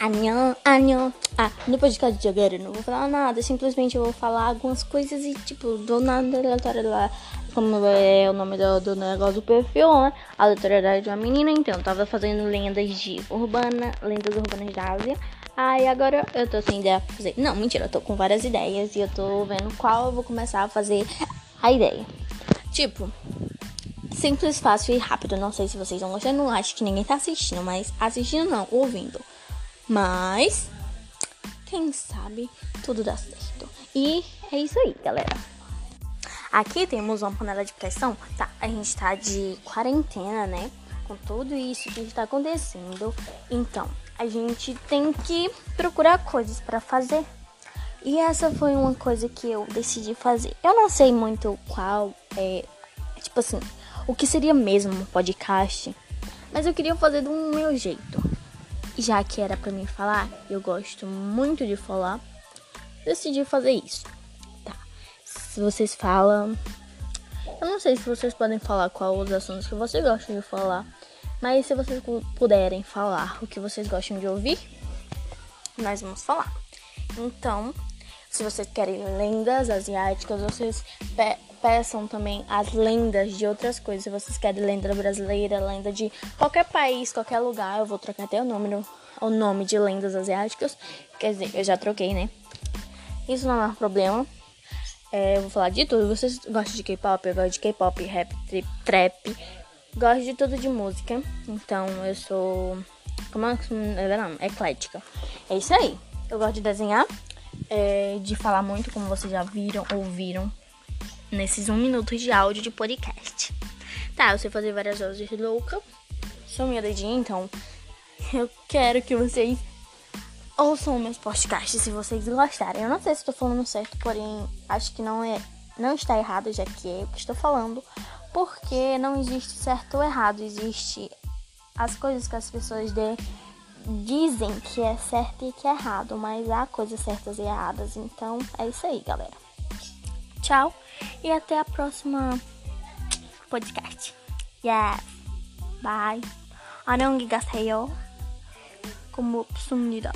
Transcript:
Anhão, anhão. Ah, no podcast de agora eu não vou falar nada, simplesmente eu vou falar algumas coisas e, tipo, do nada aleatório lá. Como é o nome do, do negócio do perfil, né? A aleatoriedade de uma menina, então. Tava fazendo lendas de urbana, lendas urbanas da Ásia. Aí agora eu tô sem ideia pra fazer. Não, mentira, eu tô com várias ideias e eu tô vendo qual eu vou começar a fazer a ideia. Tipo, simples, fácil e rápido. Não sei se vocês estão gostando, acho que ninguém tá assistindo, mas assistindo não, ouvindo. Mas, quem sabe tudo dá certo. E é isso aí, galera. Aqui temos uma panela de pressão. Tá, a gente tá de quarentena, né? Com tudo isso que está acontecendo. Então, a gente tem que procurar coisas para fazer. E essa foi uma coisa que eu decidi fazer. Eu não sei muito qual é, tipo assim, o que seria mesmo um podcast, mas eu queria fazer do meu jeito já que era para mim falar, eu gosto muito de falar, decidi fazer isso. Tá. Se vocês falam, eu não sei se vocês podem falar qual os assuntos que vocês gostam de falar, mas se vocês puderem falar o que vocês gostam de ouvir, nós vamos falar. Então, se vocês querem lendas asiáticas, vocês pe peçam também as lendas de outras coisas. Se vocês querem lenda brasileira, lenda de qualquer país, qualquer lugar, eu vou trocar até o nome, no, o nome de lendas asiáticas. Quer dizer, eu já troquei, né? Isso não é um problema. É, eu vou falar de tudo. Vocês gostam de K-pop? Eu gosto de K-pop, rap, trip, trap. Gosto de tudo de música. Então eu sou. Como é que não? Eclética. É isso aí. Eu gosto de desenhar. É, de falar muito, como vocês já viram, ouviram nesses um minuto de áudio de podcast. Tá, eu sei fazer várias vozes louca. Sou minha dedinha, então eu quero que vocês ouçam meus podcasts se vocês gostarem. Eu não sei se estou falando certo, porém acho que não é, não está errado, já que é o que estou falando, porque não existe certo ou errado, existe as coisas que as pessoas de, dizem que é certo e que é errado, mas há coisas certas e erradas. Então é isso aí, galera. Tchau e até a próxima podcast. Yes. Bye. 안녕히 가세요. 고맙습니다.